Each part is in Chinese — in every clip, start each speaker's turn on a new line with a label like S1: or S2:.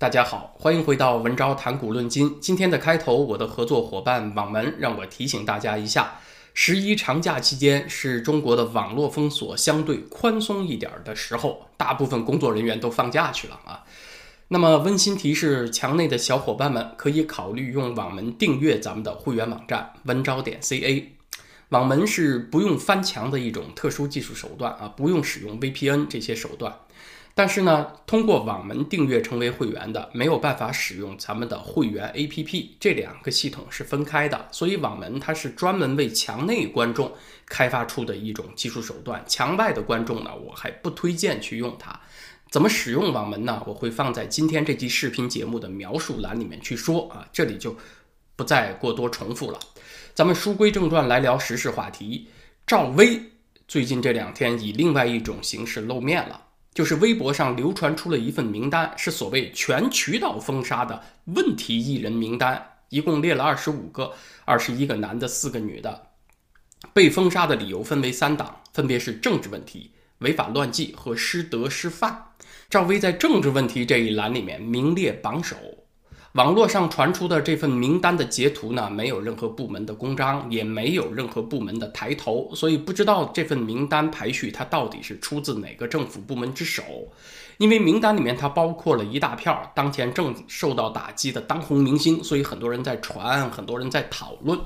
S1: 大家好，欢迎回到文昭谈古论今。今天的开头，我的合作伙伴网门让我提醒大家一下：十一长假期间是中国的网络封锁相对宽松一点的时候，大部分工作人员都放假去了啊。那么温馨提示，墙内的小伙伴们可以考虑用网门订阅咱们的会员网站文昭点 ca。网门是不用翻墙的一种特殊技术手段啊，不用使用 VPN 这些手段。但是呢，通过网门订阅成为会员的，没有办法使用咱们的会员 APP，这两个系统是分开的。所以网门它是专门为墙内观众开发出的一种技术手段，墙外的观众呢，我还不推荐去用它。怎么使用网门呢？我会放在今天这期视频节目的描述栏里面去说啊，这里就不再过多重复了。咱们书归正传，来聊时事话题。赵薇最近这两天以另外一种形式露面了。就是微博上流传出了一份名单，是所谓全渠道封杀的问题艺人名单，一共列了二十五个，二十一个男的，四个女的。被封杀的理由分为三档，分别是政治问题、违法乱纪和失德失范。赵薇在政治问题这一栏里面名列榜首。网络上传出的这份名单的截图呢，没有任何部门的公章，也没有任何部门的抬头，所以不知道这份名单排序它到底是出自哪个政府部门之手。因为名单里面它包括了一大票当前正受到打击的当红明星，所以很多人在传，很多人在讨论。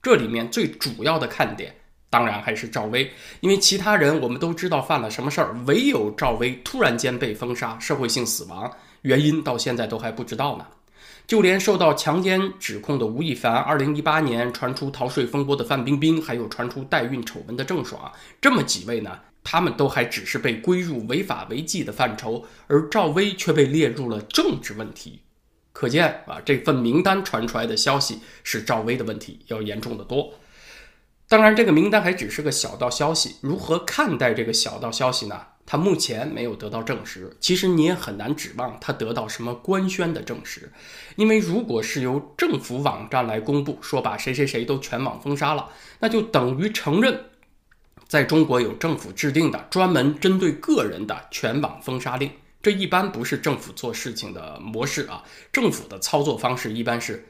S1: 这里面最主要的看点，当然还是赵薇，因为其他人我们都知道犯了什么事儿，唯有赵薇突然间被封杀，社会性死亡，原因到现在都还不知道呢。就连受到强奸指控的吴亦凡，二零一八年传出逃税风波的范冰冰，还有传出代孕丑闻的郑爽，这么几位呢，他们都还只是被归入违法违纪的范畴，而赵薇却被列入了政治问题。可见啊，这份名单传出来的消息是赵薇的问题要严重的多。当然，这个名单还只是个小道消息，如何看待这个小道消息呢？他目前没有得到证实，其实你也很难指望他得到什么官宣的证实，因为如果是由政府网站来公布说把谁谁谁都全网封杀了，那就等于承认在中国有政府制定的专门针对个人的全网封杀令。这一般不是政府做事情的模式啊，政府的操作方式一般是。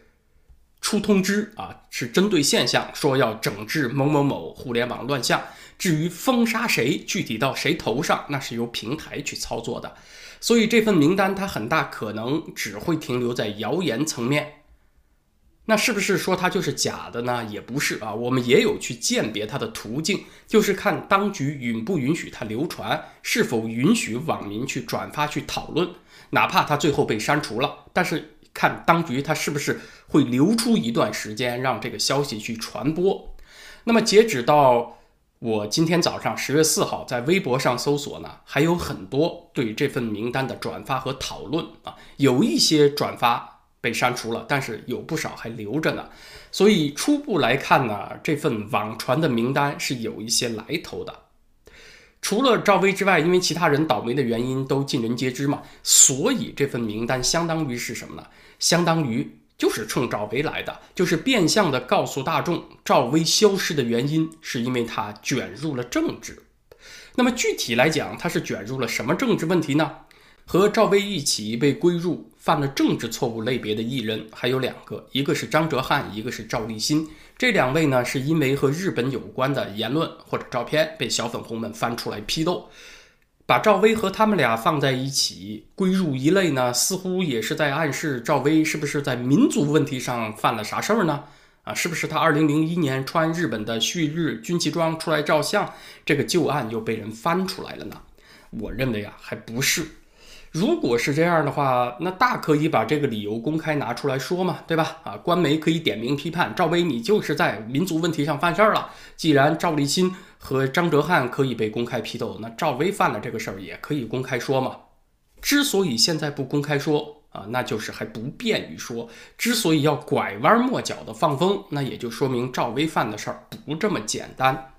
S1: 出通知啊，是针对现象说要整治某某某互联网乱象。至于封杀谁，具体到谁头上，那是由平台去操作的。所以这份名单它很大可能只会停留在谣言层面。那是不是说它就是假的呢？也不是啊，我们也有去鉴别它的途径，就是看当局允不允许它流传，是否允许网民去转发去讨论，哪怕它最后被删除了，但是。看当局他是不是会留出一段时间让这个消息去传播。那么截止到我今天早上十月四号在微博上搜索呢，还有很多对这份名单的转发和讨论啊，有一些转发被删除了，但是有不少还留着呢。所以初步来看呢，这份网传的名单是有一些来头的。除了赵薇之外，因为其他人倒霉的原因都尽人皆知嘛，所以这份名单相当于是什么呢？相当于就是冲赵薇来的，就是变相的告诉大众，赵薇消失的原因是因为她卷入了政治。那么具体来讲，她是卷入了什么政治问题呢？和赵薇一起被归入犯了政治错误类别的艺人还有两个，一个是张哲瀚，一个是赵立新。这两位呢，是因为和日本有关的言论或者照片被小粉红们翻出来批斗，把赵薇和他们俩放在一起归入一类呢，似乎也是在暗示赵薇是不是在民族问题上犯了啥事儿呢？啊，是不是他二零零一年穿日本的旭日军旗装出来照相，这个旧案又被人翻出来了呢？我认为啊，还不是。如果是这样的话，那大可以把这个理由公开拿出来说嘛，对吧？啊，官媒可以点名批判赵薇，你就是在民族问题上犯事儿了。既然赵立新和张哲瀚可以被公开批斗，那赵薇犯了这个事儿也可以公开说嘛。之所以现在不公开说啊，那就是还不便于说。之所以要拐弯抹角的放风，那也就说明赵薇犯的事儿不这么简单。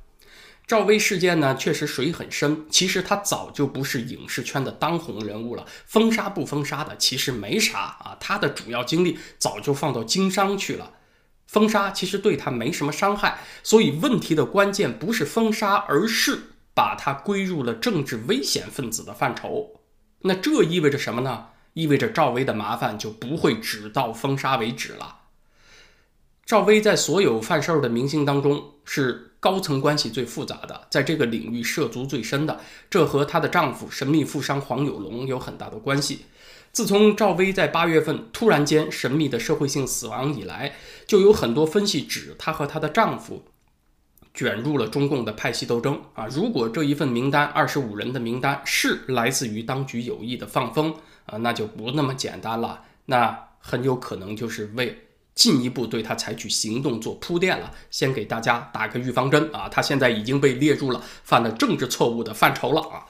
S1: 赵薇事件呢，确实水很深。其实她早就不是影视圈的当红人物了，封杀不封杀的其实没啥啊。她的主要精力早就放到经商去了，封杀其实对她没什么伤害。所以问题的关键不是封杀，而是把她归入了政治危险分子的范畴。那这意味着什么呢？意味着赵薇的麻烦就不会只到封杀为止了。赵薇在所有犯事儿的明星当中是高层关系最复杂的，在这个领域涉足最深的，这和她的丈夫神秘富商黄有龙有很大的关系。自从赵薇在八月份突然间神秘的社会性死亡以来，就有很多分析指她和她的丈夫卷入了中共的派系斗争啊！如果这一份名单二十五人的名单是来自于当局有意的放风啊，那就不那么简单了，那很有可能就是为。进一步对他采取行动做铺垫了，先给大家打个预防针啊！他现在已经被列入了犯了政治错误的范畴了啊！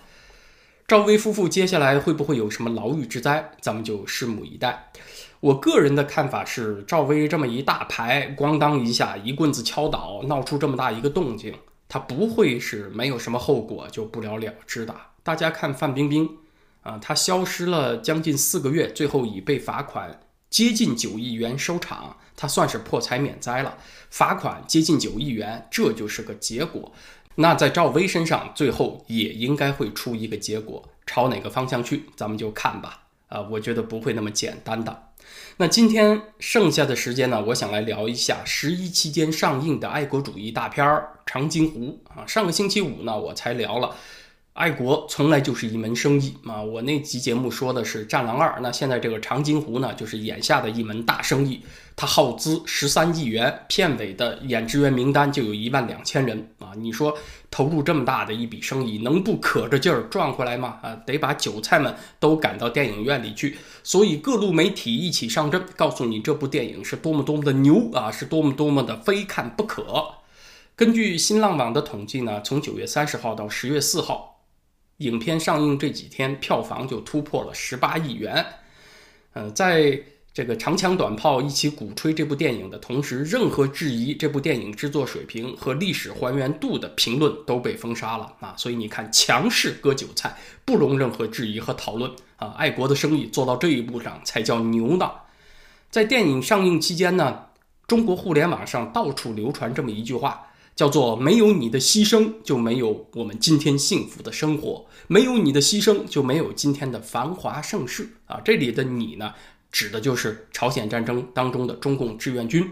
S1: 赵薇夫妇接下来会不会有什么牢狱之灾？咱们就拭目以待。我个人的看法是，赵薇这么一大牌，咣当一下一棍子敲倒，闹出这么大一个动静，他不会是没有什么后果就不了了之的。大家看范冰冰啊，她消失了将近四个月，最后已被罚款。接近九亿元收场，他算是破财免灾了。罚款接近九亿元，这就是个结果。那在赵薇身上，最后也应该会出一个结果，朝哪个方向去，咱们就看吧。啊，我觉得不会那么简单的。那今天剩下的时间呢，我想来聊一下十一期间上映的爱国主义大片《长津湖》啊。上个星期五呢，我才聊了。爱国从来就是一门生意啊！我那集节目说的是《战狼二》，那现在这个《长津湖》呢，就是眼下的一门大生意。它耗资十三亿元，片尾的演职员名单就有一万两千人啊！你说投入这么大的一笔生意，能不可着劲儿赚回来吗？啊，得把韭菜们都赶到电影院里去。所以各路媒体一起上阵，告诉你这部电影是多么多么的牛啊，是多么多么的非看不可。根据新浪网的统计呢，从九月三十号到十月四号。影片上映这几天，票房就突破了十八亿元。嗯，在这个长枪短炮一起鼓吹这部电影的同时，任何质疑这部电影制作水平和历史还原度的评论都被封杀了啊！所以你看，强势割韭菜，不容任何质疑和讨论啊！爱国的生意做到这一步上才叫牛呢。在电影上映期间呢，中国互联网上到处流传这么一句话。叫做没有你的牺牲，就没有我们今天幸福的生活；没有你的牺牲，就没有今天的繁华盛世啊！这里的你呢，指的就是朝鲜战争当中的中共志愿军。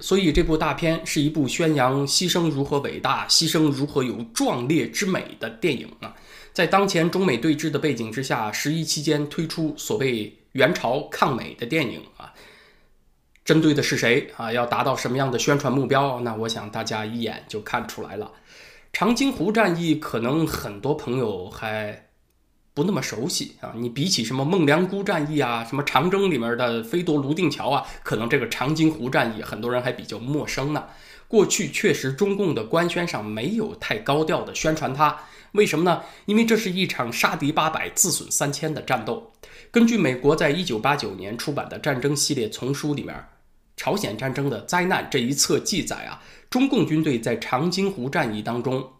S1: 所以这部大片是一部宣扬牺牲如何伟大、牺牲如何有壮烈之美的电影啊！在当前中美对峙的背景之下，十一期间推出所谓援朝抗美的电影啊。针对的是谁啊？要达到什么样的宣传目标？那我想大家一眼就看出来了。长津湖战役可能很多朋友还不那么熟悉啊。你比起什么孟良崮战役啊，什么长征里面的飞夺泸定桥啊，可能这个长津湖战役很多人还比较陌生呢。过去确实中共的官宣上没有太高调的宣传它，为什么呢？因为这是一场杀敌八百、自损三千的战斗。根据美国在一九八九年出版的战争系列丛书里面。朝鲜战争的灾难这一册记载啊，中共军队在长津湖战役当中，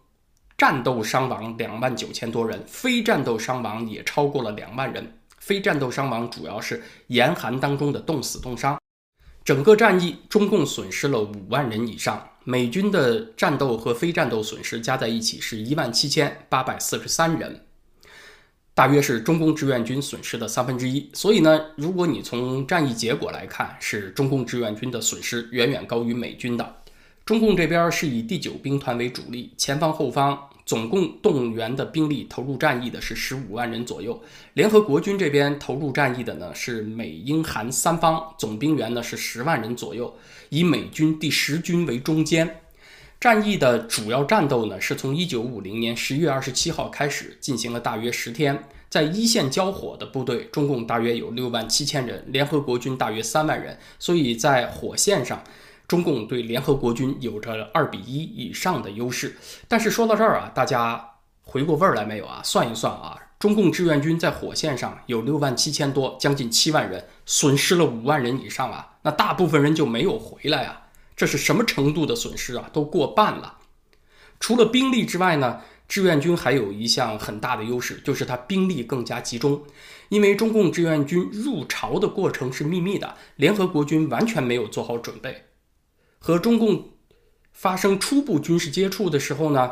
S1: 战斗伤亡两万九千多人，非战斗伤亡也超过了两万人。非战斗伤亡主要是严寒当中的冻死冻伤。整个战役中共损失了五万人以上，美军的战斗和非战斗损失加在一起是一万七千八百四十三人。大约是中共志愿军损失的三分之一，所以呢，如果你从战役结果来看，是中共志愿军的损失远远高于美军的。中共这边是以第九兵团为主力，前方后方总共动员的兵力投入战役的是十五万人左右。联合国军这边投入战役的呢是美英韩三方，总兵员呢是十万人左右，以美军第十军为中间。战役的主要战斗呢，是从一九五零年十月二十七号开始，进行了大约十天。在一线交火的部队，中共大约有六万七千人，联合国军大约三万人。所以在火线上，中共对联合国军有着二比一以上的优势。但是说到这儿啊，大家回过味儿来没有啊？算一算啊，中共志愿军在火线上有六万七千多，将近七万人，损失了五万人以上啊。那大部分人就没有回来啊。这是什么程度的损失啊？都过半了。除了兵力之外呢，志愿军还有一项很大的优势，就是它兵力更加集中。因为中共志愿军入朝的过程是秘密的，联合国军完全没有做好准备。和中共发生初步军事接触的时候呢，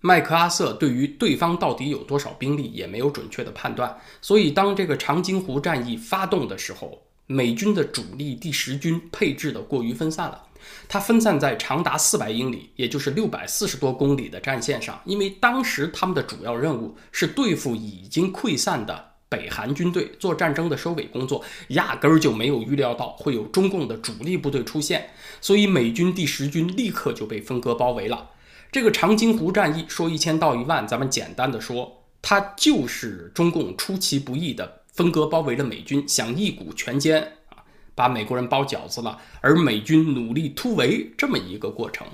S1: 麦克阿瑟对于对方到底有多少兵力也没有准确的判断，所以当这个长津湖战役发动的时候，美军的主力第十军配置的过于分散了，它分散在长达四百英里，也就是六百四十多公里的战线上，因为当时他们的主要任务是对付已经溃散的北韩军队，做战争的收尾工作，压根儿就没有预料到会有中共的主力部队出现，所以美军第十军立刻就被分割包围了。这个长津湖战役说一千道一万，咱们简单的说，它就是中共出其不意的分割包围了美军，想一鼓全歼啊，把美国人包饺子了，而美军努力突围这么一个过程。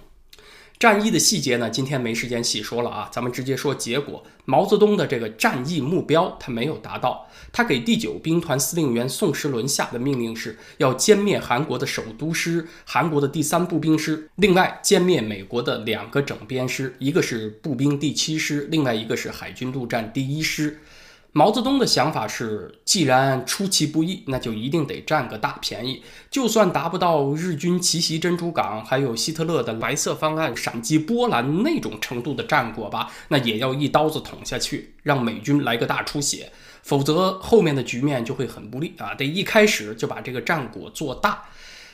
S1: 战役的细节呢，今天没时间细说了啊，咱们直接说结果。毛泽东的这个战役目标他没有达到，他给第九兵团司令员宋时轮下的命令是要歼灭韩国的首都师、韩国的第三步兵师，另外歼灭美国的两个整编师，一个是步兵第七师，另外一个是海军陆战第一师。毛泽东的想法是，既然出其不意，那就一定得占个大便宜。就算达不到日军奇袭珍珠港，还有希特勒的白色方案闪击波兰那种程度的战果吧，那也要一刀子捅下去，让美军来个大出血。否则后面的局面就会很不利啊！得一开始就把这个战果做大。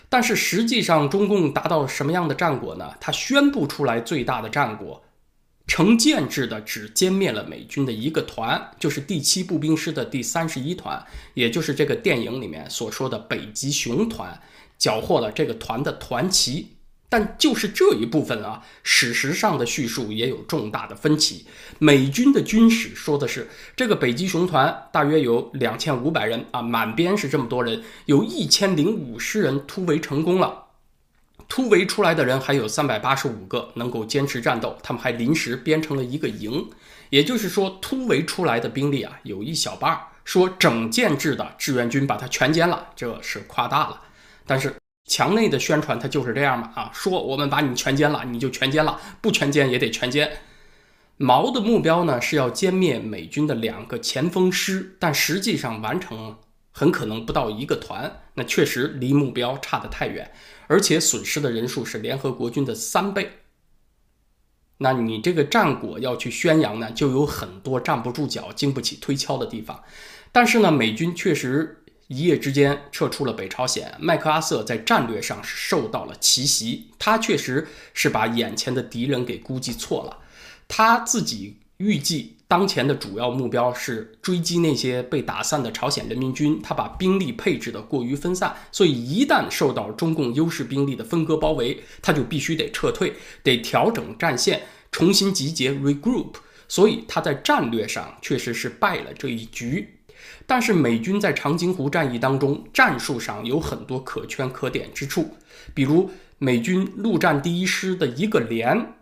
S1: 但是实际上，中共达到什么样的战果呢？他宣布出来最大的战果。成建制的只歼灭了美军的一个团，就是第七步兵师的第三十一团，也就是这个电影里面所说的北极熊团，缴获了这个团的团旗。但就是这一部分啊，史实上的叙述也有重大的分歧。美军的军史说的是，这个北极熊团大约有两千五百人啊，满编是这么多人，有一千零五十人突围成功了。突围出来的人还有三百八十五个能够坚持战斗，他们还临时编成了一个营，也就是说，突围出来的兵力啊，有一小半。说整建制的志愿军把他全歼了，这是夸大了。但是墙内的宣传他就是这样嘛啊，说我们把你全歼了，你就全歼了，不全歼也得全歼。毛的目标呢是要歼灭美军的两个前锋师，但实际上完成很可能不到一个团，那确实离目标差得太远。而且损失的人数是联合国军的三倍，那你这个战果要去宣扬呢，就有很多站不住脚、经不起推敲的地方。但是呢，美军确实一夜之间撤出了北朝鲜，麦克阿瑟在战略上是受到了奇袭，他确实是把眼前的敌人给估计错了，他自己预计。当前的主要目标是追击那些被打散的朝鲜人民军，他把兵力配置的过于分散，所以一旦受到中共优势兵力的分割包围，他就必须得撤退，得调整战线，重新集结 regroup。所以他在战略上确实是败了这一局。但是美军在长津湖战役当中，战术上有很多可圈可点之处，比如美军陆战第一师的一个连。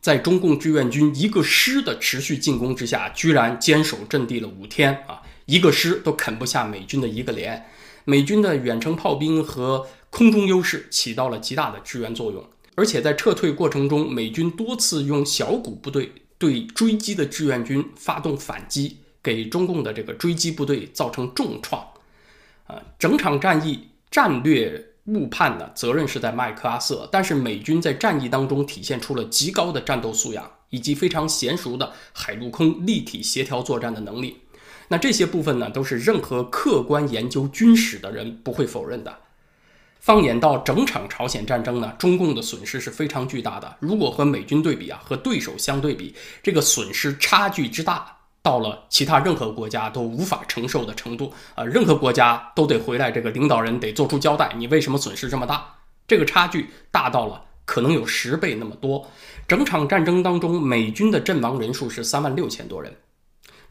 S1: 在中共志愿军一个师的持续进攻之下，居然坚守阵地了五天啊！一个师都啃不下美军的一个连。美军的远程炮兵和空中优势起到了极大的支援作用，而且在撤退过程中，美军多次用小股部队对追击的志愿军发动反击，给中共的这个追击部队造成重创。啊，整场战役战略。误判的责任是在麦克阿瑟，但是美军在战役当中体现出了极高的战斗素养以及非常娴熟的海陆空立体协调作战的能力。那这些部分呢，都是任何客观研究军史的人不会否认的。放眼到整场朝鲜战争呢，中共的损失是非常巨大的。如果和美军对比啊，和对手相对比，这个损失差距之大。到了其他任何国家都无法承受的程度啊！任何国家都得回来，这个领导人得做出交代，你为什么损失这么大？这个差距大到了可能有十倍那么多。整场战争当中，美军的阵亡人数是三万六千多人，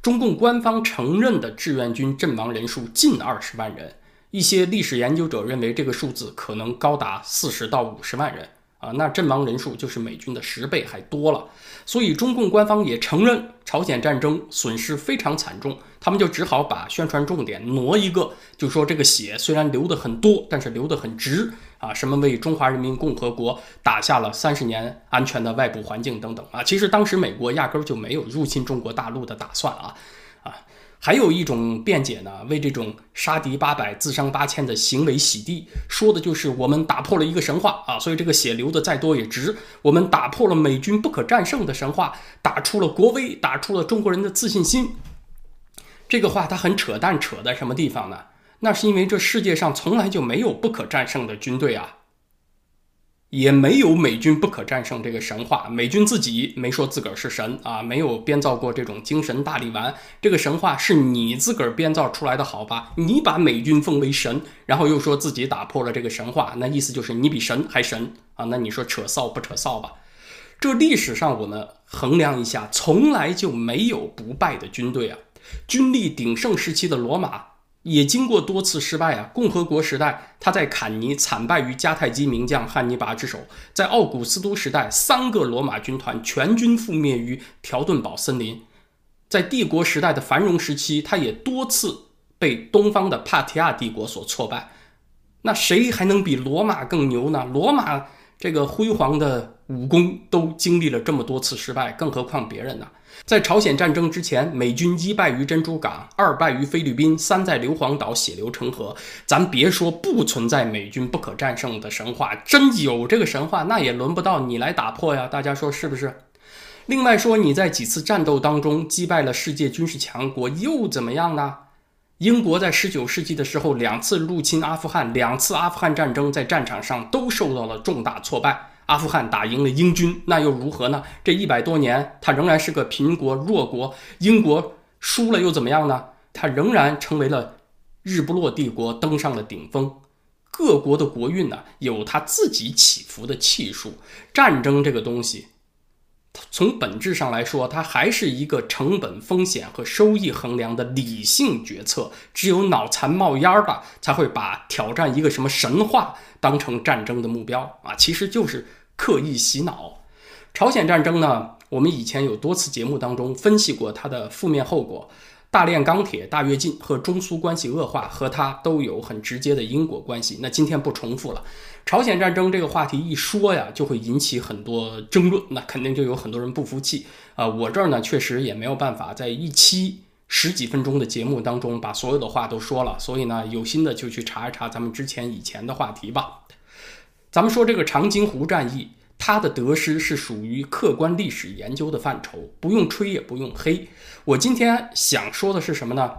S1: 中共官方承认的志愿军阵亡人数近二十万人，一些历史研究者认为这个数字可能高达四十到五十万人。啊，那阵亡人数就是美军的十倍还多了，所以中共官方也承认朝鲜战争损失非常惨重，他们就只好把宣传重点挪一个，就说这个血虽然流的很多，但是流得很值啊，什么为中华人民共和国打下了三十年安全的外部环境等等。啊，其实当时美国压根儿就没有入侵中国大陆的打算，啊，还有一种辩解呢，为这种杀敌八百自伤八千的行为洗地，说的就是我们打破了一个神话啊，所以这个血流的再多也值。我们打破了美军不可战胜的神话，打出了国威，打出了中国人的自信心。这个话它很扯淡，扯在什么地方呢？那是因为这世界上从来就没有不可战胜的军队啊。也没有美军不可战胜这个神话，美军自己没说自个儿是神啊，没有编造过这种精神大力丸。这个神话是你自个儿编造出来的，好吧？你把美军奉为神，然后又说自己打破了这个神话，那意思就是你比神还神啊？那你说扯臊不扯臊吧？这历史上我们衡量一下，从来就没有不败的军队啊！军力鼎盛时期的罗马。也经过多次失败啊！共和国时代，他在坎尼惨败于迦太基名将汉尼拔之手；在奥古斯都时代，三个罗马军团全军覆灭于条顿堡森林；在帝国时代的繁荣时期，他也多次被东方的帕提亚帝国所挫败。那谁还能比罗马更牛呢？罗马这个辉煌的武功都经历了这么多次失败，更何况别人呢？在朝鲜战争之前，美军一败于珍珠港，二败于菲律宾，三在硫磺岛血流成河。咱别说不存在美军不可战胜的神话，真有这个神话，那也轮不到你来打破呀！大家说是不是？另外说，你在几次战斗当中击败了世界军事强国，又怎么样呢？英国在十九世纪的时候两次入侵阿富汗，两次阿富汗战争在战场上都受到了重大挫败。阿富汗打赢了英军，那又如何呢？这一百多年，他仍然是个贫国弱国。英国输了又怎么样呢？他仍然成为了日不落帝国，登上了顶峰。各国的国运呢，有他自己起伏的气数。战争这个东西，从本质上来说，它还是一个成本、风险和收益衡量的理性决策。只有脑残冒烟儿的，才会把挑战一个什么神话当成战争的目标啊！其实就是。刻意洗脑，朝鲜战争呢？我们以前有多次节目当中分析过它的负面后果，大炼钢铁、大跃进和中苏关系恶化和它都有很直接的因果关系。那今天不重复了。朝鲜战争这个话题一说呀，就会引起很多争论，那肯定就有很多人不服气啊。我这儿呢，确实也没有办法在一期十几分钟的节目当中把所有的话都说了，所以呢，有心的就去查一查咱们之前以前的话题吧。咱们说这个长津湖战役，它的得失是属于客观历史研究的范畴，不用吹也不用黑。我今天想说的是什么呢？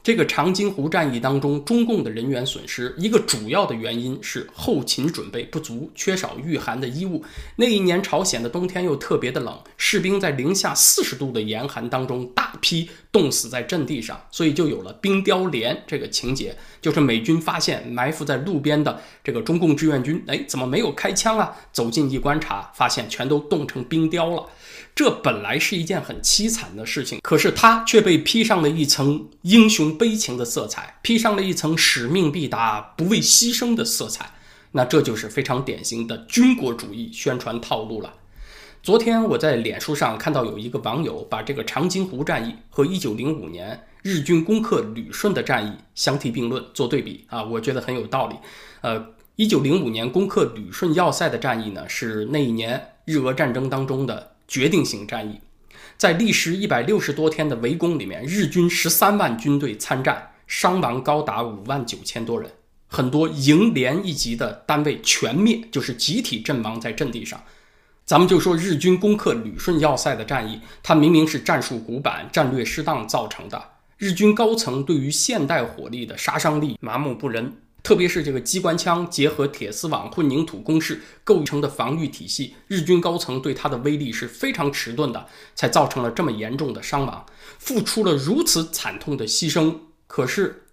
S1: 这个长津湖战役当中，中共的人员损失一个主要的原因是后勤准备不足，缺少御寒的衣物。那一年朝鲜的冬天又特别的冷，士兵在零下四十度的严寒当中，大批冻死在阵地上，所以就有了冰雕连这个情节，就是美军发现埋伏在路边的这个中共志愿军，哎，怎么没有开枪啊？走近一观察，发现全都冻成冰雕了。这本来是一件很凄惨的事情，可是他却被披上了一层英雄悲情的色彩，披上了一层使命必达、不畏牺牲的色彩。那这就是非常典型的军国主义宣传套路了。昨天我在脸书上看到有一个网友把这个长津湖战役和1905年日军攻克旅顺的战役相提并论做对比啊，我觉得很有道理。呃，1905年攻克旅顺要塞的战役呢，是那一年日俄战争当中的。决定性战役，在历时一百六十多天的围攻里面，日军十三万军队参战，伤亡高达五万九千多人，很多营连一级的单位全灭，就是集体阵亡在阵地上。咱们就说日军攻克旅顺要塞的战役，它明明是战术古板、战略失当造成的，日军高层对于现代火力的杀伤力麻木不仁。特别是这个机关枪结合铁丝网混凝土工事构成的防御体系，日军高层对它的威力是非常迟钝的，才造成了这么严重的伤亡，付出了如此惨痛的牺牲。可是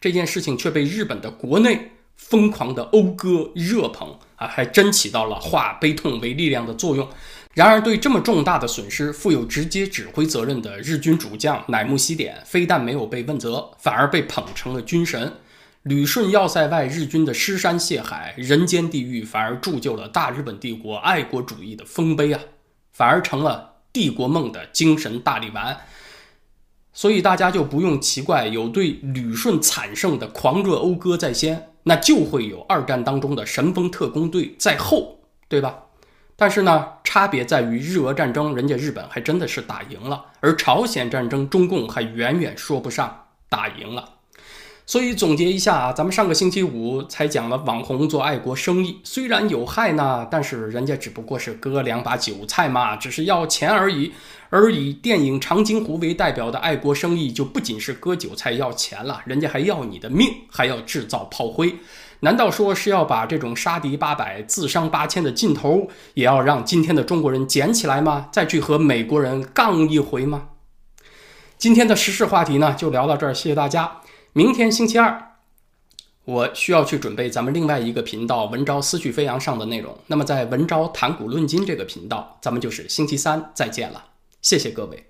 S1: 这件事情却被日本的国内疯狂的讴歌热捧啊，还真起到了化悲痛为力量的作用。然而，对这么重大的损失负有直接指挥责任的日军主将乃木希典，非但没有被问责，反而被捧成了军神。旅顺要塞外，日军的尸山血海、人间地狱，反而铸就了大日本帝国爱国主义的丰碑啊！反而成了帝国梦的精神大力丸。所以大家就不用奇怪，有对旅顺惨胜的狂热讴歌在先，那就会有二战当中的神风特工队在后，对吧？但是呢，差别在于日俄战争，人家日本还真的是打赢了，而朝鲜战争，中共还远远说不上打赢了。所以总结一下啊，咱们上个星期五才讲了网红做爱国生意，虽然有害呢，但是人家只不过是割两把韭菜嘛，只是要钱而已。而以电影长津湖为代表的爱国生意，就不仅是割韭菜要钱了，人家还要你的命，还要制造炮灰。难道说是要把这种杀敌八百、自伤八千的劲头，也要让今天的中国人捡起来吗？再去和美国人杠一回吗？今天的时事话题呢，就聊到这儿，谢谢大家。明天星期二，我需要去准备咱们另外一个频道“文昭思绪飞扬”上的内容。那么在“文昭谈古论今”这个频道，咱们就是星期三再见了。谢谢各位。